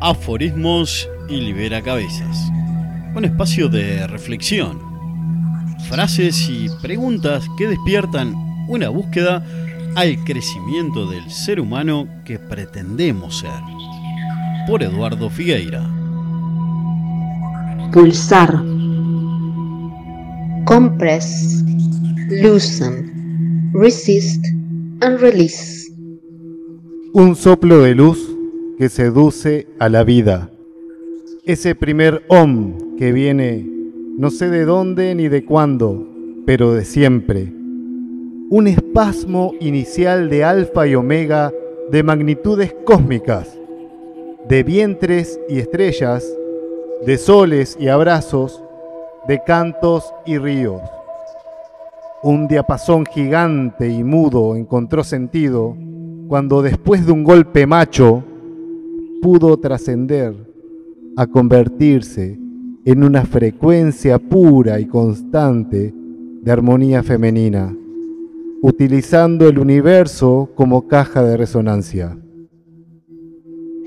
Aforismos y Libera Cabezas. Un espacio de reflexión, frases y preguntas que despiertan una búsqueda al crecimiento del ser humano que pretendemos ser. Por Eduardo Figueira. Pulsar. Compress. Loosen. Resist and release. Un soplo de luz que seduce a la vida. Ese primer om que viene no sé de dónde ni de cuándo, pero de siempre. Un espasmo inicial de alfa y omega de magnitudes cósmicas, de vientres y estrellas, de soles y abrazos, de cantos y ríos. Un diapasón gigante y mudo encontró sentido cuando después de un golpe macho pudo trascender a convertirse en una frecuencia pura y constante de armonía femenina, utilizando el universo como caja de resonancia.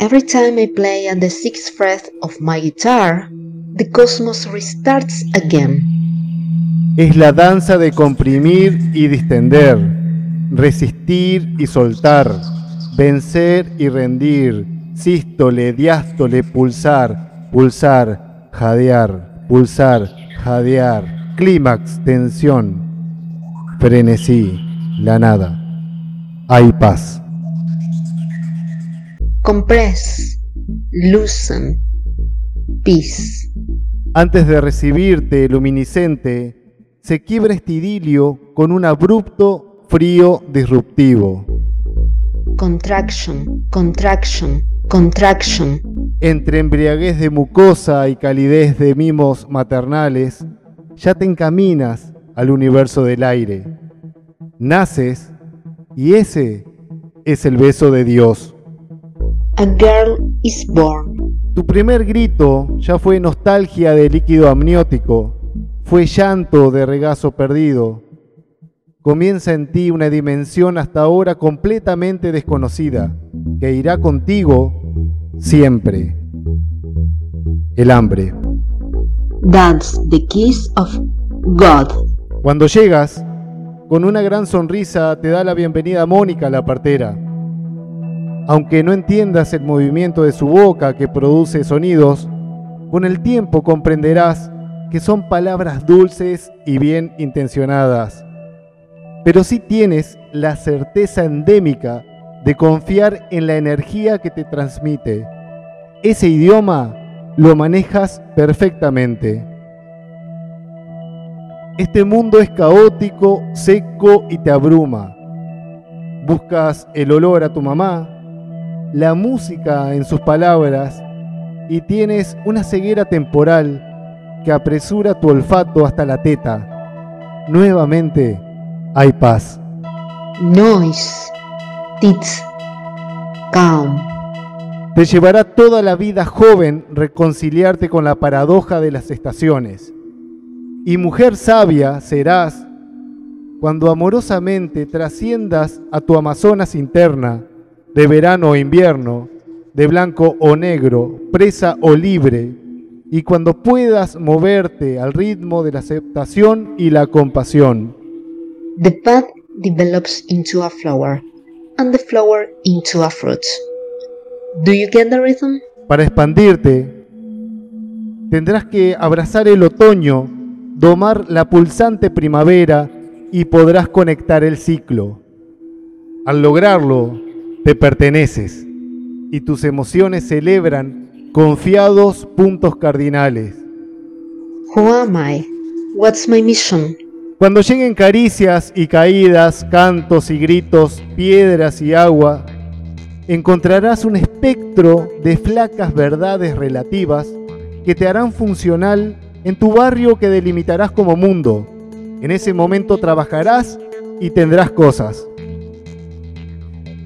Every time I play at the sixth fret of my guitar, the cosmos restarts again. Es la danza de comprimir y distender, resistir y soltar, vencer y rendir, sístole, diástole, pulsar, pulsar, jadear, pulsar, jadear, clímax, tensión, frenesí, la nada. Hay paz. Compress, loosen, peace. Antes de recibirte, luminiscente, se quiebra este idilio con un abrupto frío disruptivo. Contraction, contraction, contraction. Entre embriaguez de mucosa y calidez de mimos maternales, ya te encaminas al universo del aire. Naces y ese es el beso de Dios. A girl is born. Tu primer grito ya fue nostalgia de líquido amniótico, fue llanto de regazo perdido. Comienza en ti una dimensión hasta ahora completamente desconocida, que irá contigo siempre. El hambre. That's the kiss of God. Cuando llegas, con una gran sonrisa te da la bienvenida Mónica, la partera. Aunque no entiendas el movimiento de su boca que produce sonidos, con el tiempo comprenderás que son palabras dulces y bien intencionadas. Pero sí tienes la certeza endémica de confiar en la energía que te transmite. Ese idioma lo manejas perfectamente. Este mundo es caótico, seco y te abruma. Buscas el olor a tu mamá, la música en sus palabras y tienes una ceguera temporal que apresura tu olfato hasta la teta. Nuevamente hay paz. Noise. Te llevará toda la vida joven reconciliarte con la paradoja de las estaciones. Y mujer sabia serás cuando amorosamente trasciendas a tu Amazonas interna, de verano o invierno, de blanco o negro, presa o libre, y cuando puedas moverte al ritmo de la aceptación y la compasión. The path develops into a flower, and the flower into a fruit. Do you get the rhythm? Para expandirte, tendrás que abrazar el otoño, domar la pulsante primavera y podrás conectar el ciclo. Al lograrlo, te perteneces y tus emociones celebran confiados puntos cardinales. Who am I? What's my mission? Cuando lleguen caricias y caídas, cantos y gritos, piedras y agua, encontrarás un espectro de flacas verdades relativas que te harán funcional en tu barrio que delimitarás como mundo. En ese momento trabajarás y tendrás cosas.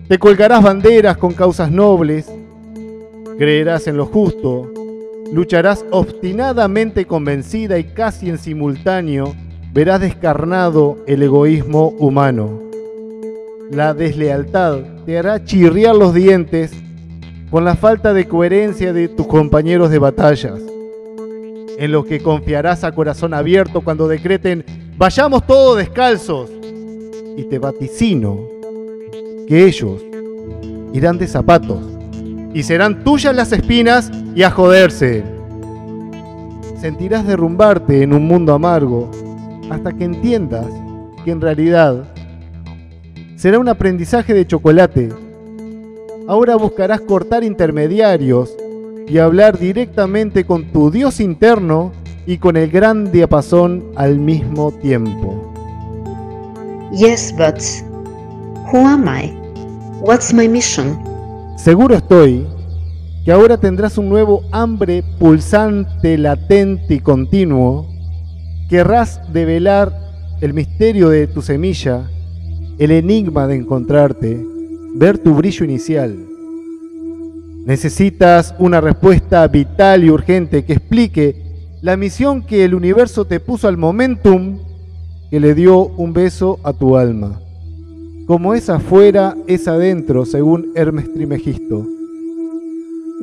Te colgarás banderas con causas nobles, creerás en lo justo, lucharás obstinadamente convencida y casi en simultáneo verás descarnado el egoísmo humano. La deslealtad te hará chirriar los dientes con la falta de coherencia de tus compañeros de batallas, en los que confiarás a corazón abierto cuando decreten, vayamos todos descalzos, y te vaticino que ellos irán de zapatos, y serán tuyas las espinas y a joderse. Sentirás derrumbarte en un mundo amargo hasta que entiendas que en realidad será un aprendizaje de chocolate Ahora buscarás cortar intermediarios y hablar directamente con tu Dios interno y con el gran diapasón al mismo tiempo. Yes, but who am I? What's my mission? Seguro estoy que ahora tendrás un nuevo hambre pulsante, latente y continuo. Querrás develar el misterio de tu semilla, el enigma de encontrarte ver tu brillo inicial. Necesitas una respuesta vital y urgente que explique la misión que el universo te puso al momentum que le dio un beso a tu alma. Como es afuera, es adentro, según Hermes Trimegisto.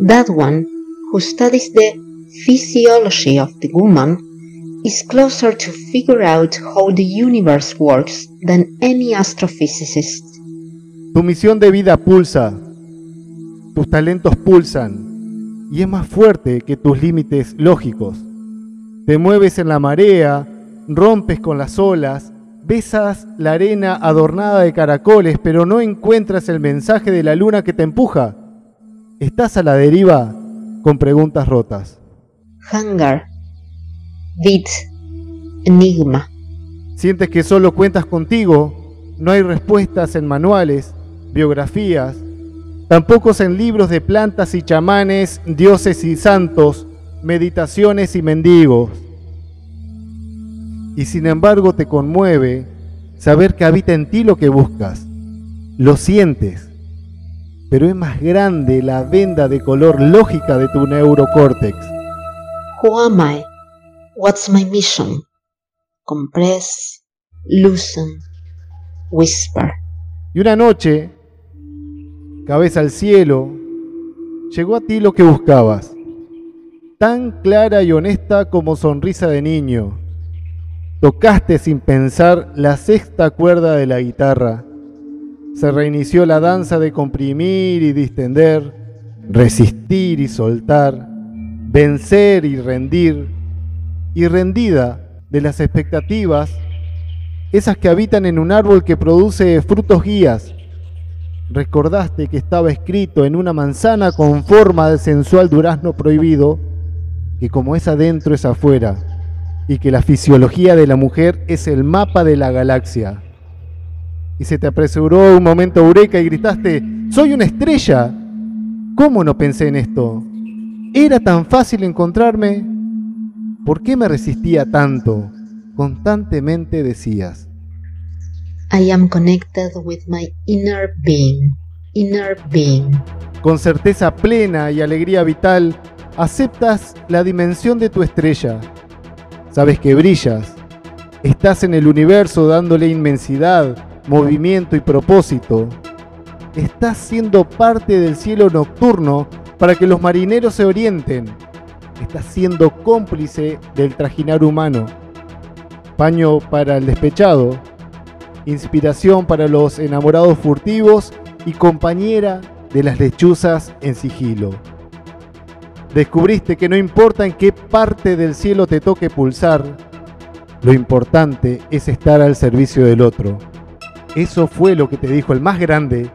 That one who studies the physiology of the woman is closer to figure out how the universe works than any astrophysicist. Tu misión de vida pulsa, tus talentos pulsan y es más fuerte que tus límites lógicos. Te mueves en la marea, rompes con las olas, besas la arena adornada de caracoles, pero no encuentras el mensaje de la luna que te empuja. Estás a la deriva con preguntas rotas. Hunger. Beat. Enigma. Sientes que solo cuentas contigo, no hay respuestas en manuales, biografías, tampoco en libros de plantas y chamanes, dioses y santos, meditaciones y mendigos. Y sin embargo te conmueve saber que habita en ti lo que buscas. Lo sientes, pero es más grande la venda de color lógica de tu neurocórtex. What's my mission? Compress, loosen, whisper. Y una noche cabeza al cielo, llegó a ti lo que buscabas, tan clara y honesta como sonrisa de niño. Tocaste sin pensar la sexta cuerda de la guitarra. Se reinició la danza de comprimir y distender, resistir y soltar, vencer y rendir, y rendida de las expectativas, esas que habitan en un árbol que produce frutos guías, recordaste que estaba escrito en una manzana con forma de sensual durazno prohibido, que como es adentro es afuera, y que la fisiología de la mujer es el mapa de la galaxia. Y se te apresuró un momento eureka y gritaste, soy una estrella. ¿Cómo no pensé en esto? ¿Era tan fácil encontrarme? ¿Por qué me resistía tanto? Constantemente decías. I am connected with my inner being. Inner being. Con certeza plena y alegría vital, aceptas la dimensión de tu estrella. Sabes que brillas. Estás en el universo dándole inmensidad, movimiento y propósito. Estás siendo parte del cielo nocturno para que los marineros se orienten. Estás siendo cómplice del trajinar humano. Paño para el despechado, inspiración para los enamorados furtivos y compañera de las lechuzas en sigilo. Descubriste que no importa en qué parte del cielo te toque pulsar, lo importante es estar al servicio del otro. Eso fue lo que te dijo el más grande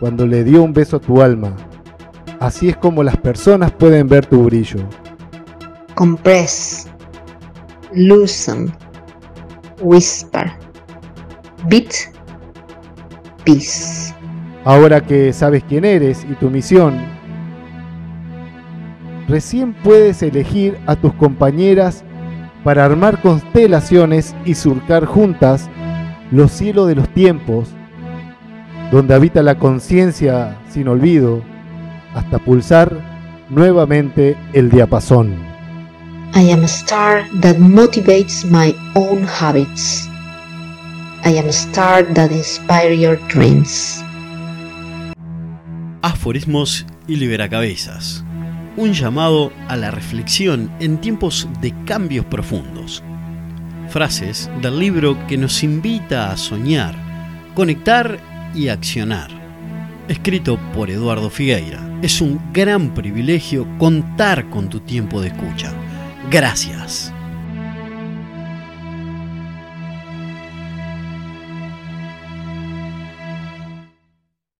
cuando le dio un beso a tu alma. Así es como las personas pueden ver tu brillo. Compress, loosen, whisper. Bit Peace. Ahora que sabes quién eres y tu misión, recién puedes elegir a tus compañeras para armar constelaciones y surcar juntas los cielos de los tiempos, donde habita la conciencia sin olvido, hasta pulsar nuevamente el diapasón. I am a star that motivates my own habits. I am a star that inspires your dreams. Aforismos y liberacabezas. Un llamado a la reflexión en tiempos de cambios profundos. Frases del libro que nos invita a soñar, conectar y accionar. Escrito por Eduardo Figueira. Es un gran privilegio contar con tu tiempo de escucha. Gracias.